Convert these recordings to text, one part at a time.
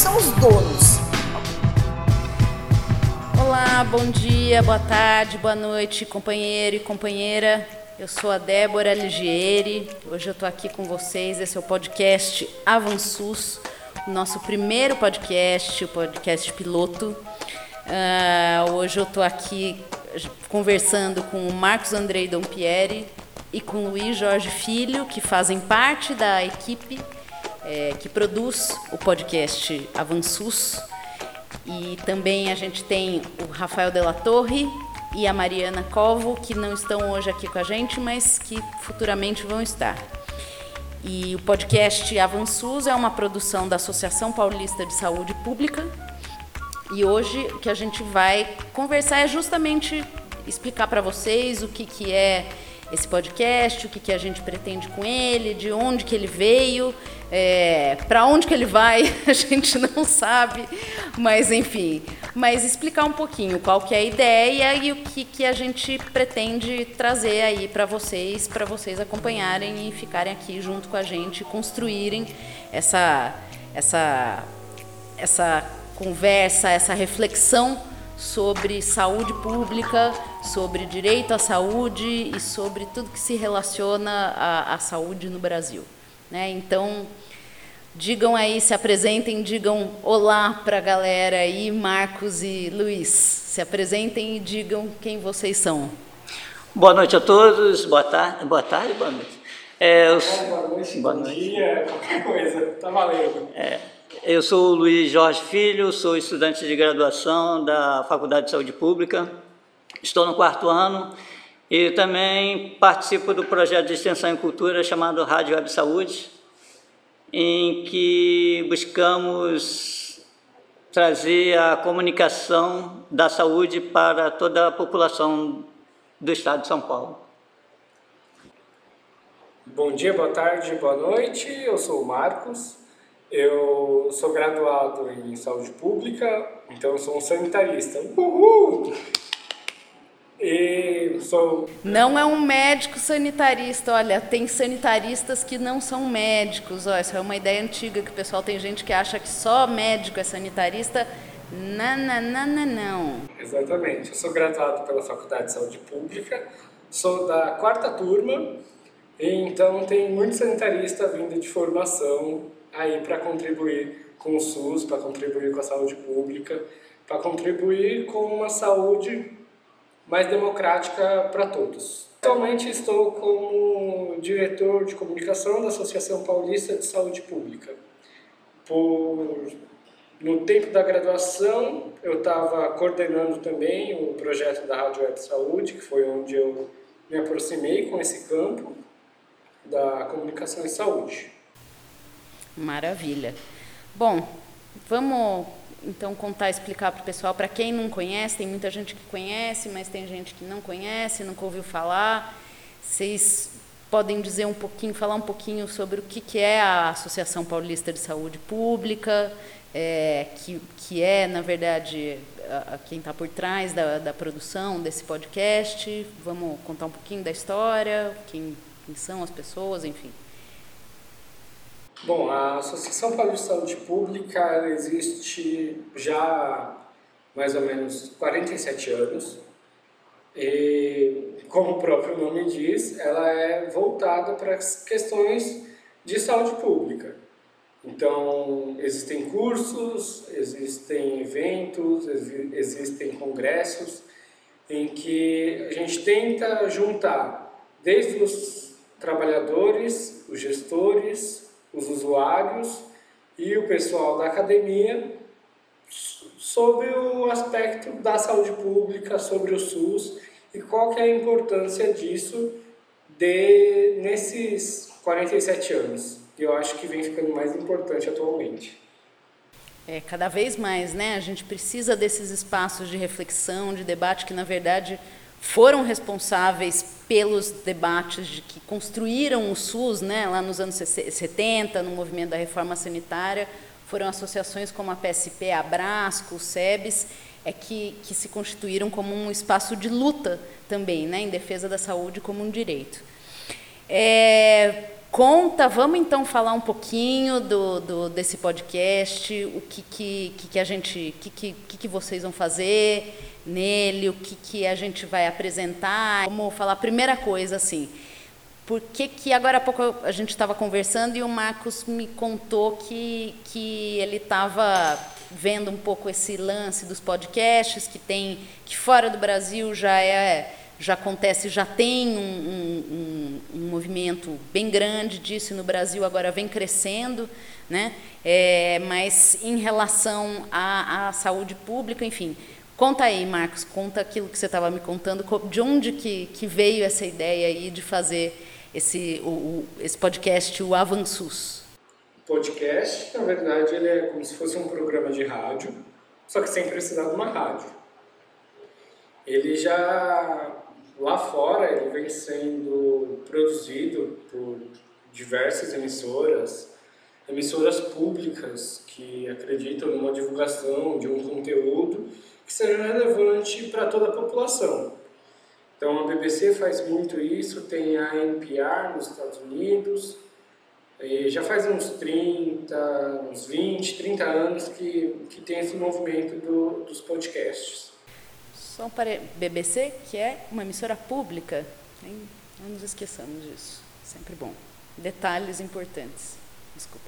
são os donos. Olá, bom dia, boa tarde, boa noite, companheiro e companheira. Eu sou a Débora Ligieri. Hoje eu estou aqui com vocês. Esse é o podcast Avançus, nosso primeiro podcast, o podcast piloto. Uh, hoje eu estou aqui conversando com o Marcos Andrei Dompieri e com o Luiz Jorge Filho, que fazem parte da equipe é, que produz o podcast Avançus. E também a gente tem o Rafael Della Torre e a Mariana Covo, que não estão hoje aqui com a gente, mas que futuramente vão estar. E o podcast Avançus é uma produção da Associação Paulista de Saúde Pública. E hoje o que a gente vai conversar é justamente explicar para vocês o que, que é esse podcast, o que, que a gente pretende com ele, de onde que ele veio, é, para onde que ele vai, a gente não sabe, mas enfim, mas explicar um pouquinho qual que é a ideia e o que, que a gente pretende trazer aí para vocês, para vocês acompanharem e ficarem aqui junto com a gente, construírem essa, essa, essa conversa, essa reflexão sobre saúde pública, sobre direito à saúde e sobre tudo que se relaciona à, à saúde no Brasil. Né? Então, digam aí, se apresentem, digam olá para a galera aí, Marcos e Luiz. Se apresentem e digam quem vocês são. Boa noite a todos, boa tarde, boa tarde, boa noite. É, eu... Boa noite, boa bom noite. dia, qualquer coisa, tá valendo. É. Eu sou o Luiz Jorge Filho, sou estudante de graduação da Faculdade de Saúde Pública, estou no quarto ano e também participo do projeto de extensão em cultura chamado Rádio Web Saúde, em que buscamos trazer a comunicação da saúde para toda a população do estado de São Paulo. Bom dia, boa tarde, boa noite. Eu sou o Marcos, eu sou graduado em saúde pública, então sou um sanitarista. Uhul! E sou. Não é um médico sanitarista, olha, tem sanitaristas que não são médicos. Ó, essa é uma ideia antiga que o pessoal tem gente que acha que só médico é sanitarista. Não, não, não, não, não. Exatamente. Eu sou graduado pela Faculdade de Saúde Pública, sou da quarta turma, então tem muito sanitarista vindo de formação aí para contribuir com o SUS, para contribuir com a saúde pública, para contribuir com uma saúde mais democrática para todos. Atualmente estou como diretor de comunicação da Associação Paulista de Saúde Pública. Por, no tempo da graduação, eu estava coordenando também o projeto da Rádio Web Saúde, que foi onde eu me aproximei com esse campo da comunicação em saúde. Maravilha. Bom, vamos então contar, explicar para o pessoal, para quem não conhece, tem muita gente que conhece, mas tem gente que não conhece, nunca ouviu falar. Vocês podem dizer um pouquinho, falar um pouquinho sobre o que, que é a Associação Paulista de Saúde Pública, é, que, que é, na verdade, a, a quem está por trás da, da produção desse podcast. Vamos contar um pouquinho da história, quem, quem são as pessoas, enfim. Bom, a Associação Paulista de Saúde Pública existe já mais ou menos 47 anos. E, como o próprio nome diz, ela é voltada para as questões de saúde pública. Então, existem cursos, existem eventos, existem congressos em que a gente tenta juntar desde os trabalhadores, os gestores, os usuários e o pessoal da academia sobre o aspecto da saúde pública, sobre o SUS e qual que é a importância disso de, nesses 47 anos. Eu acho que vem ficando mais importante atualmente. É, cada vez mais, né? A gente precisa desses espaços de reflexão, de debate que, na verdade, foram responsáveis pelos debates de que construíram o SUS, né, lá nos anos 70, no movimento da reforma sanitária, foram associações como a PSP, a Brasco, o SEBS, é que, que se constituíram como um espaço de luta também, né, em defesa da saúde como um direito. É, conta, vamos então falar um pouquinho do, do desse podcast, o que, que, que, a gente, que, que, que vocês vão fazer nele, o que, que a gente vai apresentar. Vamos falar primeira coisa assim. Por que, que agora há pouco a gente estava conversando e o Marcos me contou que, que ele estava vendo um pouco esse lance dos podcasts que tem que fora do Brasil já é já acontece já tem um, um, um, um movimento bem grande disso no Brasil agora vem crescendo né é, mas em relação à, à saúde pública enfim Conta aí, Marcos, conta aquilo que você estava me contando, de onde que, que veio essa ideia aí de fazer esse, o, o, esse podcast, o Avançus? O podcast, na verdade, ele é como se fosse um programa de rádio, só que sem precisar de uma rádio. Ele já, lá fora, ele vem sendo produzido por diversas emissoras, emissoras públicas que acreditam numa divulgação de um conteúdo que seja relevante para toda a população. Então a BBC faz muito isso, tem a NPR nos Estados Unidos, já faz uns 30, uns 20, 30 anos que, que tem esse movimento do, dos podcasts. Só para BBC, que é uma emissora pública, hein? não nos esqueçamos disso, sempre bom. Detalhes importantes, desculpa.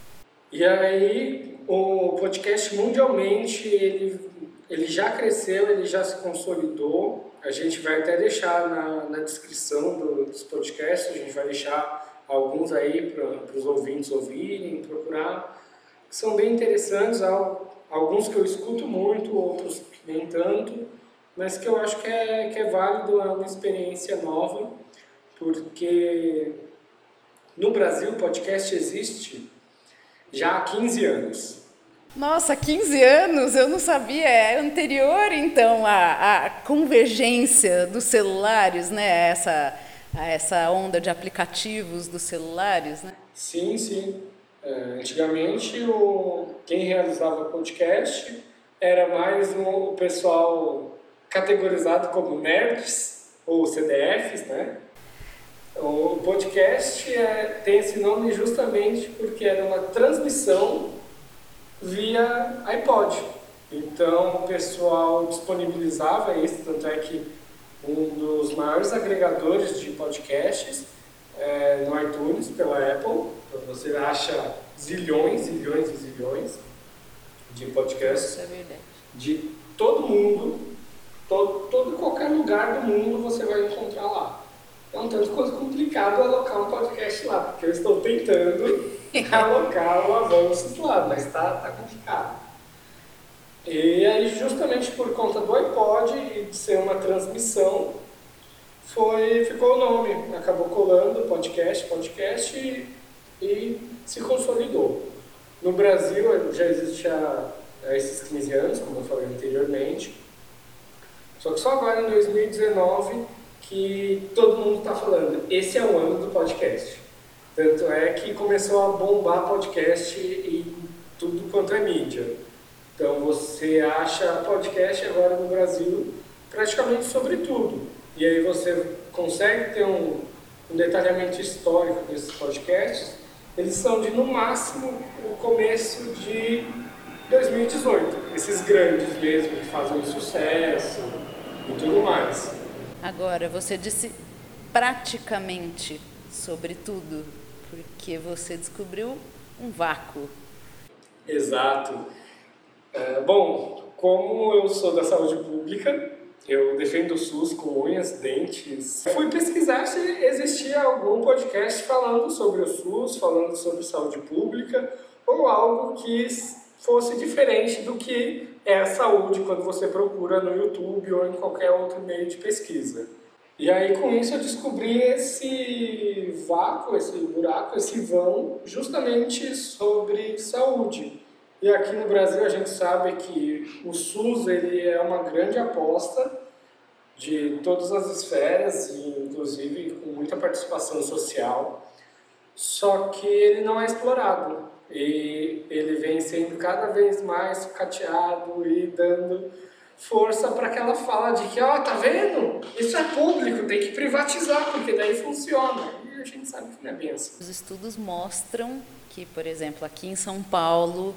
E aí, o podcast mundialmente, ele ele já cresceu, ele já se consolidou. A gente vai até deixar na, na descrição do, dos podcasts, a gente vai deixar alguns aí para os ouvintes ouvirem, procurar. São bem interessantes, alguns que eu escuto muito, outros nem tanto, mas que eu acho que é, que é válido, é uma experiência nova, porque no Brasil o podcast existe já há 15 anos. Nossa, 15 anos, eu não sabia. É anterior, então, à, convergência dos celulares, né? Essa, essa onda de aplicativos dos celulares, né? Sim, sim. É, antigamente, o, quem realizava podcast era mais o pessoal categorizado como nerds ou CDFs, né? O podcast é, tem esse nome justamente porque era uma transmissão via iPod. Então o pessoal disponibilizava isso, tanto é que um dos maiores agregadores de podcasts é, no iTunes pela Apple. Então você acha zilhões, zilhões e zilhões de podcasts é de todo mundo, todo, todo qualquer lugar do mundo você vai encontrar lá. É um tanto quanto complicado alocar um podcast lá, porque eu estou tentando alocar o avanços lá, mas está tá complicado. E aí, justamente por conta do iPod e de ser uma transmissão, foi, ficou o nome. Acabou colando podcast, podcast e, e se consolidou. No Brasil já existe há, há esses 15 anos, como eu falei anteriormente. Só que só agora em 2019 que todo mundo está falando. Esse é o ano do podcast. Tanto é que começou a bombar podcast e tudo quanto é mídia. Então você acha podcast agora no Brasil praticamente sobre tudo. E aí você consegue ter um, um detalhamento histórico desses podcasts. Eles são de no máximo o começo de 2018. Esses grandes mesmo que fazem sucesso e tudo mais. Agora, você disse praticamente sobre tudo porque você descobriu um vácuo. Exato. É, bom, como eu sou da saúde pública, eu defendo o SUS com unhas, dentes. Fui pesquisar se existia algum podcast falando sobre o SUS, falando sobre saúde pública, ou algo que fosse diferente do que é a saúde quando você procura no YouTube ou em qualquer outro meio de pesquisa. E aí com isso eu descobri esse vácuo, esse buraco, esse vão, justamente sobre saúde. E aqui no Brasil a gente sabe que o SUS ele é uma grande aposta de todas as esferas, inclusive com muita participação social, só que ele não é explorado. E ele vem sendo cada vez mais cateado e dando força para aquela fala de que, ó, oh, tá vendo? Isso é público, tem que privatizar, porque daí funciona. E a gente sabe que não é bem assim. Os estudos mostram que, por exemplo, aqui em São Paulo,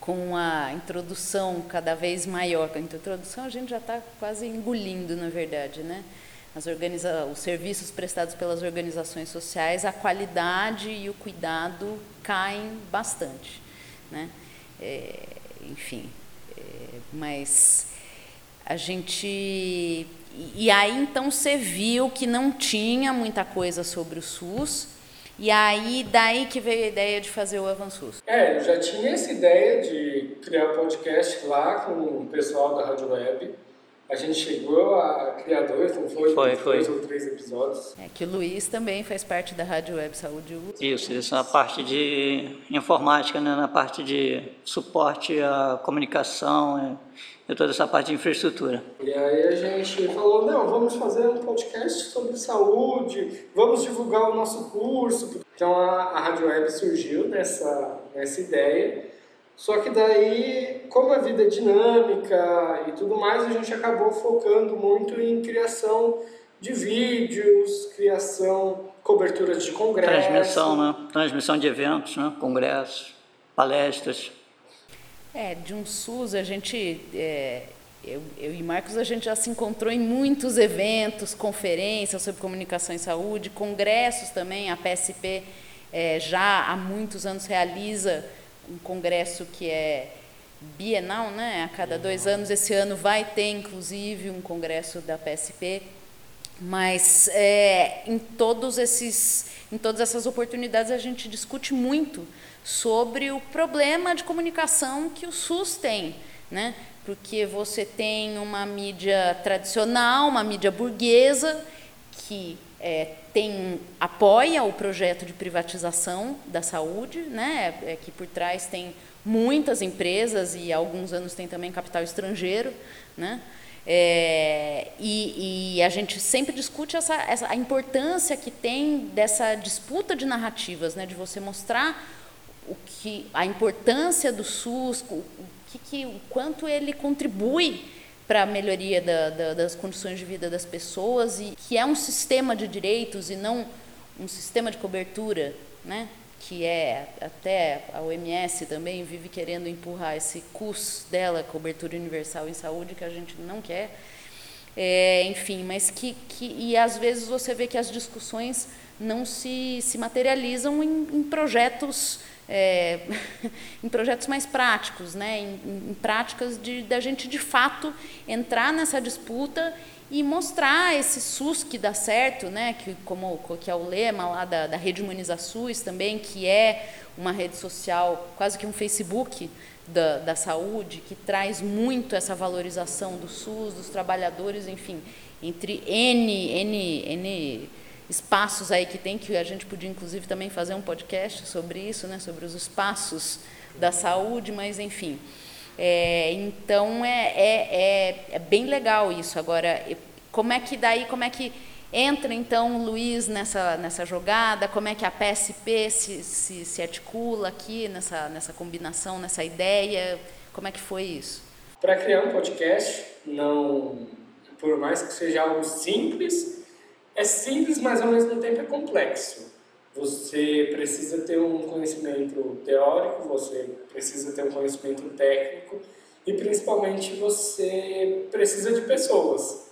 com a introdução cada vez maior, com a introdução a gente já está quase engolindo, na verdade, né? As organiza os serviços prestados pelas organizações sociais, a qualidade e o cuidado caem bastante, né? É, enfim, é, mas a gente e aí então você viu que não tinha muita coisa sobre o SUS e aí, daí que veio a ideia de fazer o Avançus. É, eu já tinha essa ideia de criar podcast lá com o pessoal da Rádio Web. A gente chegou a criar dois, não foi? Foi, foi. Dois ou três episódios. É que o Luiz também faz parte da Rádio Web Saúde U. Isso, isso na parte de informática, né, na parte de suporte à comunicação e toda essa parte de infraestrutura. E aí a gente falou, não, vamos fazer um podcast sobre saúde, vamos divulgar o nosso curso. Então a, a Rádio Web surgiu nessa, nessa ideia. Só que daí, como a vida é dinâmica e tudo mais, a gente acabou focando muito em criação de vídeos, criação, coberturas de congressos. Transmissão, né? Transmissão de eventos, né? Congressos, palestras. É, de um SUS a gente, é, eu, eu e Marcos, a gente já se encontrou em muitos eventos, conferências sobre comunicação e saúde, congressos também, a PSP é, já há muitos anos realiza um congresso que é bienal, né? A cada dois anos, esse ano vai ter inclusive um congresso da PSP, mas é, em todos esses, em todas essas oportunidades a gente discute muito sobre o problema de comunicação que o SUS tem, né? Porque você tem uma mídia tradicional, uma mídia burguesa que é, tem apoia o projeto de privatização da saúde, né? É, que por trás tem muitas empresas e há alguns anos tem também capital estrangeiro, né? É, e, e, a gente sempre discute essa, essa, a importância que tem dessa disputa de narrativas, né, de você mostrar o que a importância do SUS, o, que, que, o quanto ele contribui para a melhoria da, da, das condições de vida das pessoas e que é um sistema de direitos e não um sistema de cobertura, né? que é até a OMS também vive querendo empurrar esse CUS dela, cobertura universal em saúde, que a gente não quer. É, enfim, mas que, que e às vezes você vê que as discussões não se, se materializam em, em projetos é, em projetos mais práticos, né, em, em práticas de da gente de fato entrar nessa disputa e mostrar esse SUS que dá certo, né, que como que é o lema lá da, da rede Humaniza SUS também, que é uma rede social, quase que um Facebook da, da saúde, que traz muito essa valorização do SUS, dos trabalhadores, enfim, entre N, N, N espaços aí que tem, que a gente podia inclusive também fazer um podcast sobre isso, né, sobre os espaços da saúde, mas enfim. É, então é, é, é, é, bem legal isso. Agora, como é que daí, como é que entra então o Luiz nessa, nessa jogada, como é que a PSP se, se, se articula aqui nessa, nessa combinação, nessa ideia, como é que foi isso? Para criar um podcast, não, por mais que seja algo simples, é simples, mas ao mesmo tempo é complexo. Você precisa ter um conhecimento teórico, você precisa ter um conhecimento técnico e principalmente você precisa de pessoas.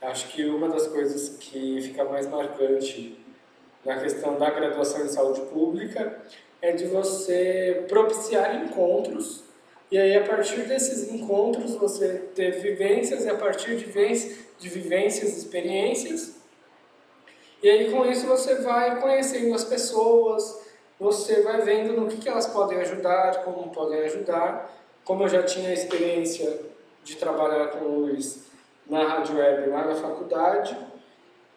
Acho que uma das coisas que fica mais marcante na questão da graduação em saúde pública é de você propiciar encontros e aí a partir desses encontros você ter vivências e a partir de vivências, experiências, e aí com isso você vai conhecendo as pessoas, você vai vendo no que, que elas podem ajudar, como podem ajudar. Como eu já tinha experiência de trabalhar com o Luiz na Rádio Web lá na faculdade,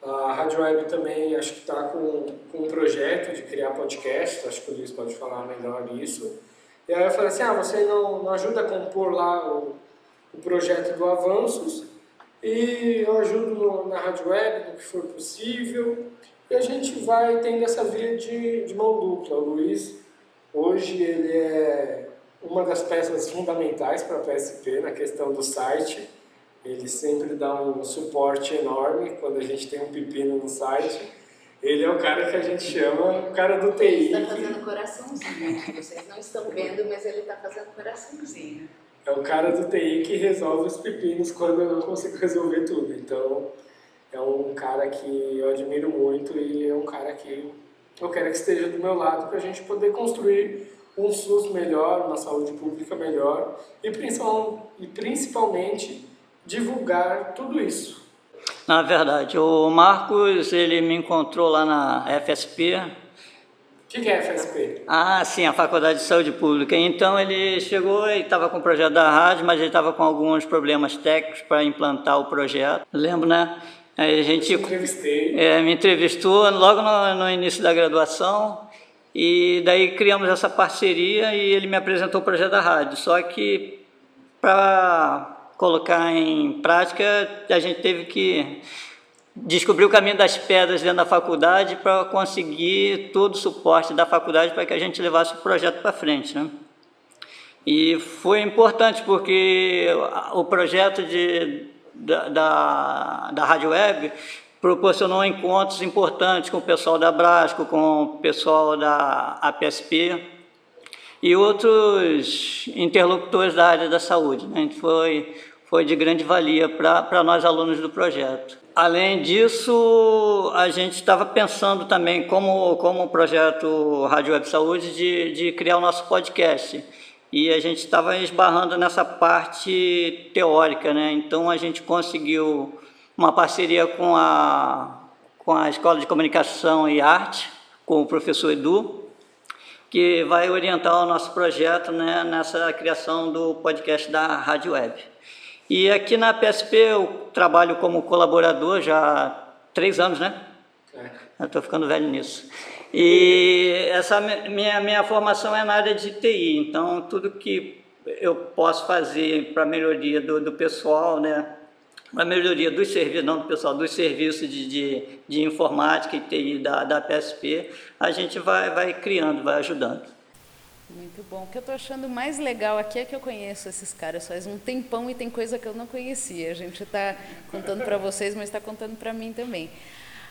a Rádio Web também acho que está com, com um projeto de criar podcast, acho que o Luiz pode falar melhor isso. E aí eu falei assim, ah, você não, não ajuda a compor lá o, o projeto do Avanços? E eu ajudo na rádio web no que for possível e a gente vai tendo essa via de, de mão dupla. O Luiz, hoje, ele é uma das peças fundamentais para a PSP na questão do site. Ele sempre dá um suporte enorme quando a gente tem um pepino no site. Ele é o cara que a gente chama o cara do TI. Ele está fazendo coraçãozinho. Vocês não estão vendo, mas ele está fazendo coraçãozinho. É o cara do TI que resolve os pepinos quando eu não consigo resolver tudo. Então, é um cara que eu admiro muito e é um cara que eu quero que esteja do meu lado para a gente poder construir um SUS melhor, uma saúde pública melhor e, e principalmente divulgar tudo isso. Na verdade, o Marcos ele me encontrou lá na FSP. O que, que é FSP? Ah, sim, a Faculdade de Saúde Pública. Então ele chegou e estava com o projeto da rádio, mas ele estava com alguns problemas técnicos para implantar o projeto. Lembro, né? Aí a gente é, me entrevistou logo no, no, início da graduação e daí criamos essa parceria e ele me apresentou o projeto da rádio. Só que para colocar em prática a gente teve que descobrir o caminho das pedras dentro da faculdade para conseguir todo o suporte da faculdade para que a gente levasse o projeto para frente, né? E foi importante porque o projeto de da, da, da Rádio Web proporcionou encontros importantes com o pessoal da Brasco, com o pessoal da APSP e outros interlocutores da área da saúde. Né? Foi, foi de grande valia para nós alunos do projeto. Além disso, a gente estava pensando também, como, como projeto Rádio Web Saúde, de, de criar o nosso podcast e a gente estava esbarrando nessa parte teórica, né? Então a gente conseguiu uma parceria com a, com a Escola de Comunicação e Arte, com o professor Edu, que vai orientar o nosso projeto né, nessa criação do podcast da Rádio Web. E aqui na PSP eu trabalho como colaborador já há três anos, né? É. Estou ficando velho nisso. E essa minha, minha formação é na área de TI, então tudo que eu posso fazer para melhoria do, do pessoal, né? Para melhoria dos serviços, não do pessoal, dos serviços de, de, de informática e TI da, da PSP, a gente vai, vai criando, vai ajudando. Muito bom. O que eu estou achando mais legal aqui é que eu conheço esses caras faz um tempão e tem coisa que eu não conhecia. A gente está contando para vocês, mas está contando para mim também.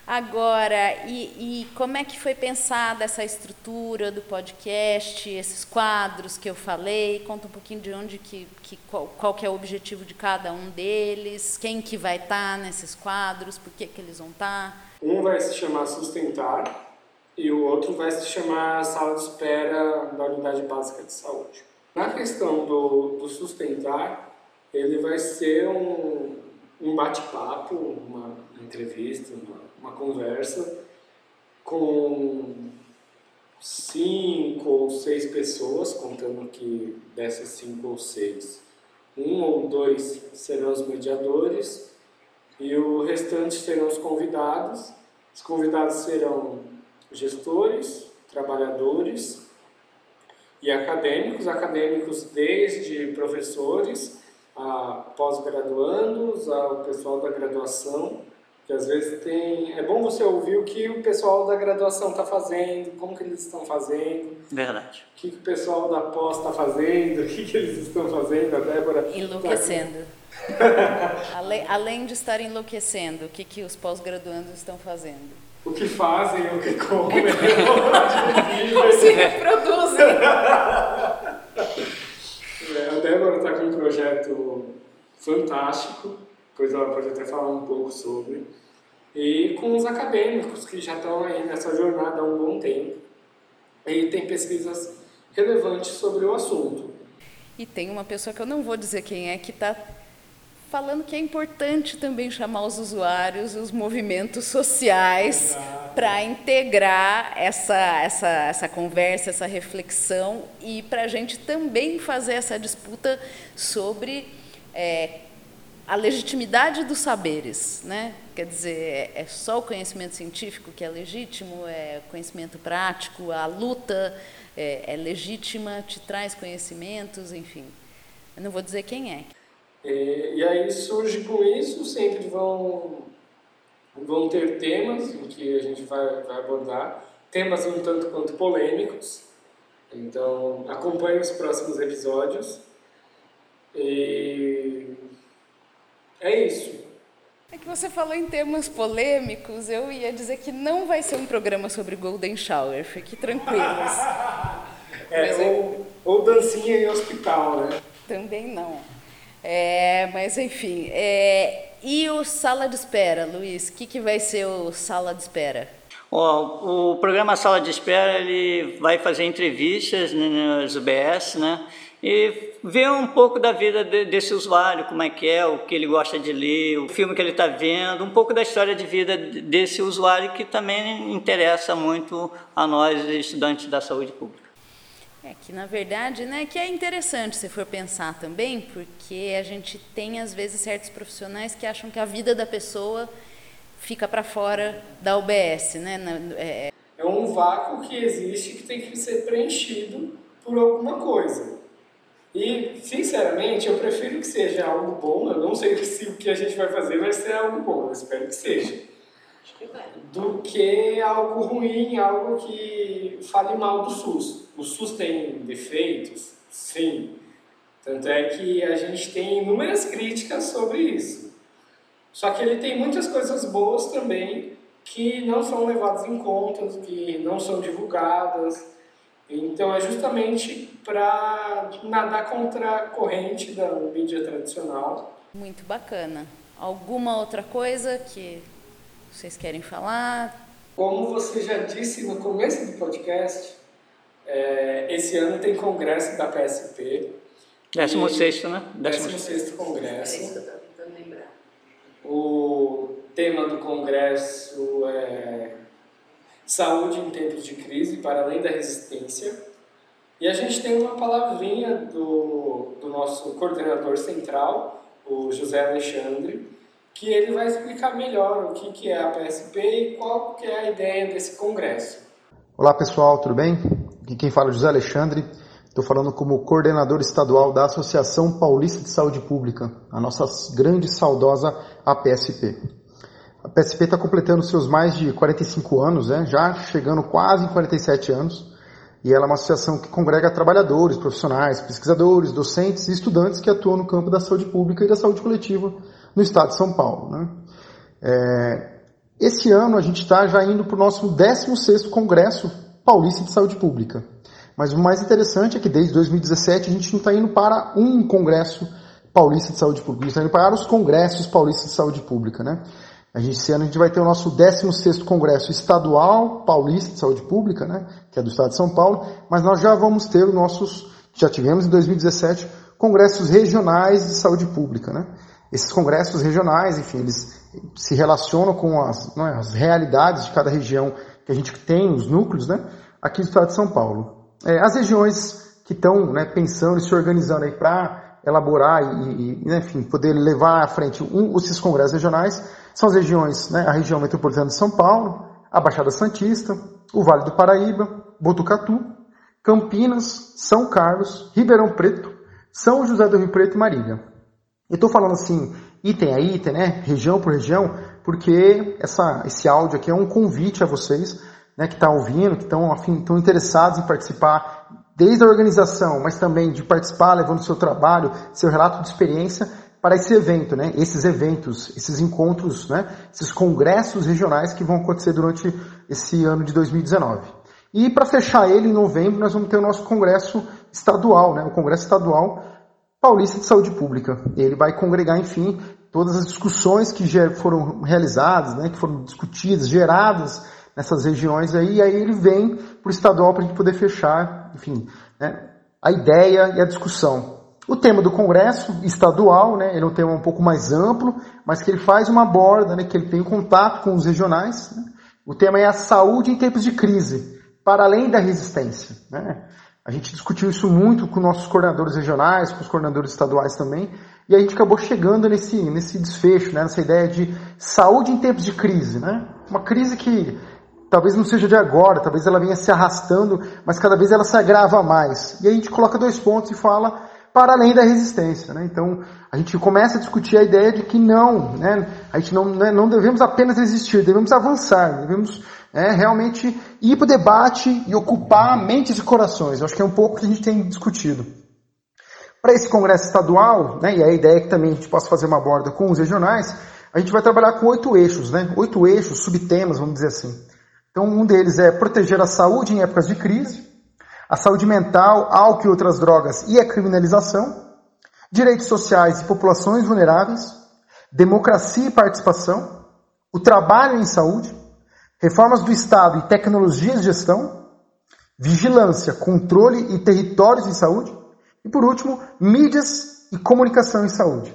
Agora, e, e, como é que foi pensada essa estrutura do podcast, esses quadros que eu falei? Conta um pouquinho de onde que, que qual, qual que é o objetivo de cada um deles, quem que vai estar tá nesses quadros, por que, que eles vão estar? Tá? Um vai se chamar Sustentar e o outro vai se chamar Sala de Espera da Unidade Básica de Saúde. Na questão do, do Sustentar, ele vai ser um, um bate-papo, uma entrevista, uma uma conversa com cinco ou seis pessoas, contando que dessas cinco ou seis, um ou dois serão os mediadores e o restante serão os convidados. Os convidados serão gestores, trabalhadores e acadêmicos, acadêmicos desde professores a pós-graduandos, ao pessoal da graduação que às vezes tem. É bom você ouvir o que o pessoal da graduação está fazendo, como que eles estão fazendo. Verdade. O que, que o pessoal da pós está fazendo, o que, que eles estão fazendo, a Débora. Enlouquecendo. Tá... além, além de estar enlouquecendo, o que, que os pós-graduandos estão fazendo? O que fazem, o que comem. como se reproduzem. É, a Débora está com um projeto fantástico depois ela pode até falar um pouco sobre. E com os acadêmicos que já estão aí nessa jornada há um bom tempo. E tem pesquisas relevantes sobre o assunto. E tem uma pessoa que eu não vou dizer quem é, que está falando que é importante também chamar os usuários, os movimentos sociais, para integrar essa, essa, essa conversa, essa reflexão e para a gente também fazer essa disputa sobre é, a legitimidade dos saberes, né? Quer dizer, é só o conhecimento científico que é legítimo, é conhecimento prático, a luta é, é legítima, te traz conhecimentos, enfim. Eu não vou dizer quem é. E, e aí surge com isso, sempre vão, vão ter temas em que a gente vai, vai abordar, temas um tanto quanto polêmicos. Então, acompanhe os próximos episódios. E é isso. É que você falou em termos polêmicos, eu ia dizer que não vai ser um programa sobre Golden Shower, fique tranquilos. é, ou, ou dancinha em hospital, né? Também não. É, mas enfim, é, e o sala de espera, Luiz? O que, que vai ser o sala de espera? Oh, o programa Sala de Espera ele vai fazer entrevistas nas UBS, né? E ver um pouco da vida de, desse usuário, como é que é, o que ele gosta de ler, o filme que ele está vendo, um pouco da história de vida desse usuário que também interessa muito a nós, estudantes da saúde pública. É que na verdade, né, que é interessante se for pensar também, porque a gente tem às vezes certos profissionais que acham que a vida da pessoa fica para fora da UBS, né? É... é um vácuo que existe que tem que ser preenchido por alguma coisa. E, sinceramente, eu prefiro que seja algo bom. Eu não sei se o que a gente vai fazer vai ser algo bom, eu espero que seja. Do que algo ruim, algo que fale mal do SUS. O SUS tem defeitos? Sim. Tanto é que a gente tem inúmeras críticas sobre isso. Só que ele tem muitas coisas boas também que não são levadas em conta, que não são divulgadas. Então é justamente para nadar contra a corrente da mídia tradicional. Muito bacana. Alguma outra coisa que vocês querem falar? Como você já disse no começo do podcast, é, esse ano tem congresso da PSP. 16 né? 16 congresso. O tema do congresso é saúde em tempos de crise, para além da resistência. E a gente tem uma palavrinha do, do nosso coordenador central, o José Alexandre, que ele vai explicar melhor o que, que é a PSP e qual que é a ideia desse congresso. Olá pessoal, tudo bem? Quem fala é José Alexandre, Estou falando como coordenador estadual da Associação Paulista de Saúde Pública, a nossa grande saudosa APSP. A PSP está completando seus mais de 45 anos, né? já chegando quase em 47 anos, e ela é uma associação que congrega trabalhadores, profissionais, pesquisadores, docentes e estudantes que atuam no campo da saúde pública e da saúde coletiva no estado de São Paulo. Né? É, esse ano a gente está já indo para o nosso 16º Congresso Paulista de Saúde Pública. Mas o mais interessante é que desde 2017 a gente não está indo para um congresso paulista de saúde pública, a gente está indo para os congressos paulistas de saúde pública, né? A gente, esse ano a gente vai ter o nosso 16º Congresso Estadual Paulista de Saúde Pública, né, que é do Estado de São Paulo, mas nós já vamos ter os nossos, já tivemos em 2017, congressos regionais de saúde pública, né? Esses congressos regionais, enfim, eles se relacionam com as, é, as realidades de cada região que a gente tem, os núcleos, né, aqui do Estado de São Paulo. É, as regiões que estão né, pensando e se organizando aí para elaborar e, e, enfim, poder levar à frente um, esses congressos regionais são as regiões, né, a região metropolitana de São Paulo, a Baixada Santista, o Vale do Paraíba, Botucatu, Campinas, São Carlos, Ribeirão Preto, São José do Rio Preto e Marília. Eu estou falando assim, item a item, né, região por região, porque essa, esse áudio aqui é um convite a vocês né, que estão tá ouvindo, que estão interessados em participar, desde a organização, mas também de participar, levando seu trabalho, seu relato de experiência para esse evento, né, esses eventos, esses encontros, né, esses congressos regionais que vão acontecer durante esse ano de 2019. E para fechar ele, em novembro, nós vamos ter o nosso congresso estadual, né, o Congresso Estadual Paulista de Saúde Pública. Ele vai congregar, enfim, todas as discussões que foram realizadas, né, que foram discutidas, geradas nessas regiões aí, e aí ele vem para o estadual para a gente poder fechar, enfim, né, a ideia e a discussão. O tema do congresso estadual, né, ele é um tema um pouco mais amplo, mas que ele faz uma borda, né, que ele tem contato com os regionais. Né. O tema é a saúde em tempos de crise, para além da resistência. Né. A gente discutiu isso muito com nossos coordenadores regionais, com os coordenadores estaduais também, e a gente acabou chegando nesse, nesse desfecho, né, nessa ideia de saúde em tempos de crise. Né? Uma crise que talvez não seja de agora, talvez ela venha se arrastando, mas cada vez ela se agrava mais. E a gente coloca dois pontos e fala para além da resistência. Né? Então a gente começa a discutir a ideia de que não, né? a gente não, né, não devemos apenas resistir, devemos avançar, devemos é, realmente ir para o debate e ocupar mentes e corações. Eu acho que é um pouco que a gente tem discutido. Para esse congresso estadual, né, e a ideia é que também a gente possa fazer uma borda com os regionais, a gente vai trabalhar com oito eixos, né? Oito eixos, subtemas, vamos dizer assim. Então, um deles é proteger a saúde em épocas de crise, a saúde mental, álcool e outras drogas e a criminalização, direitos sociais e populações vulneráveis, democracia e participação, o trabalho em saúde, reformas do Estado e tecnologias de gestão, vigilância, controle e territórios em saúde, e por último, mídias e comunicação em saúde.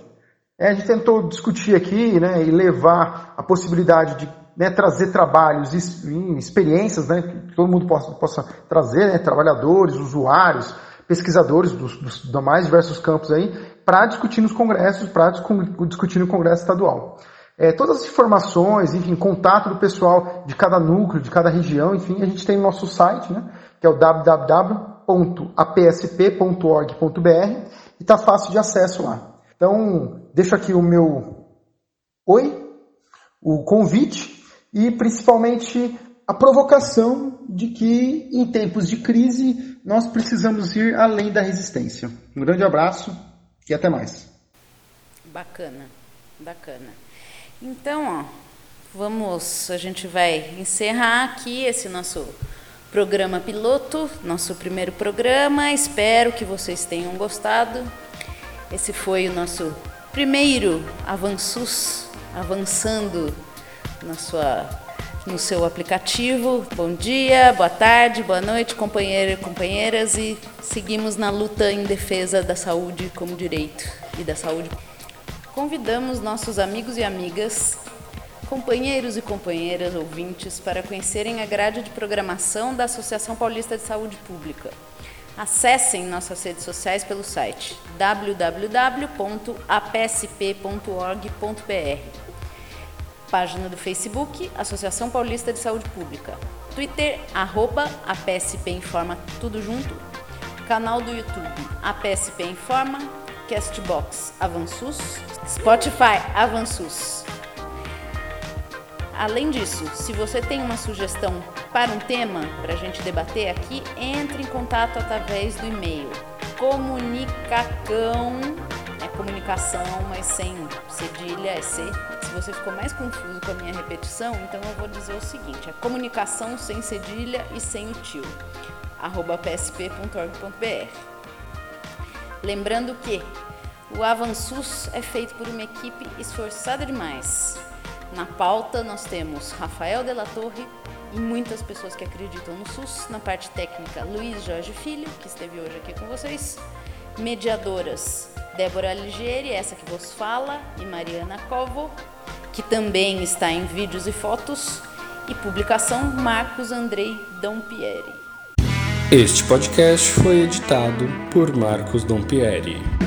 É, a gente tentou discutir aqui né, e levar a possibilidade de né, trazer trabalhos e experiências né, que todo mundo possa, possa trazer, né, trabalhadores, usuários, pesquisadores dos, dos, dos mais diversos campos aí, para discutir nos congressos, para discutir no congresso estadual. É, todas as informações, enfim, contato do pessoal de cada núcleo, de cada região, enfim, a gente tem no nosso site, né, que é o www.apsp.org.br e está fácil de acesso lá. Então, deixo aqui o meu oi, o convite e principalmente a provocação de que em tempos de crise nós precisamos ir além da resistência. Um grande abraço e até mais. Bacana, bacana. Então, ó, vamos, a gente vai encerrar aqui esse nosso programa piloto, nosso primeiro programa. Espero que vocês tenham gostado. Esse foi o nosso primeiro avanços, avançando na sua, no seu aplicativo. Bom dia, boa tarde, boa noite, companheiros e companheiras, e seguimos na luta em defesa da saúde como direito e da saúde. Convidamos nossos amigos e amigas companheiros e companheiras ouvintes para conhecerem a grade de programação da Associação Paulista de Saúde Pública. Acessem nossas redes sociais pelo site www.apsp.org.br. Página do Facebook, Associação Paulista de Saúde Pública. Twitter, arroba APSP Informa, tudo junto. Canal do YouTube, APSP Informa. Castbox, Avansus. Spotify, Avansus. Além disso, se você tem uma sugestão para um tema para a gente debater aqui, entre em contato através do e-mail comunicacão, é comunicação, mas sem cedilha, é C. Se você ficou mais confuso com a minha repetição, então eu vou dizer o seguinte, é comunicação sem cedilha e sem o tio, arroba psp.org.br. Lembrando que o Avansus é feito por uma equipe esforçada demais na pauta nós temos Rafael Della Torre e muitas pessoas que acreditam no SUS. Na parte técnica, Luiz Jorge Filho, que esteve hoje aqui com vocês. Mediadoras, Débora Ligieri, essa que vos fala, e Mariana Covo, que também está em vídeos e fotos. E publicação Marcos Andrei Dompieri. Este podcast foi editado por Marcos Dompieri.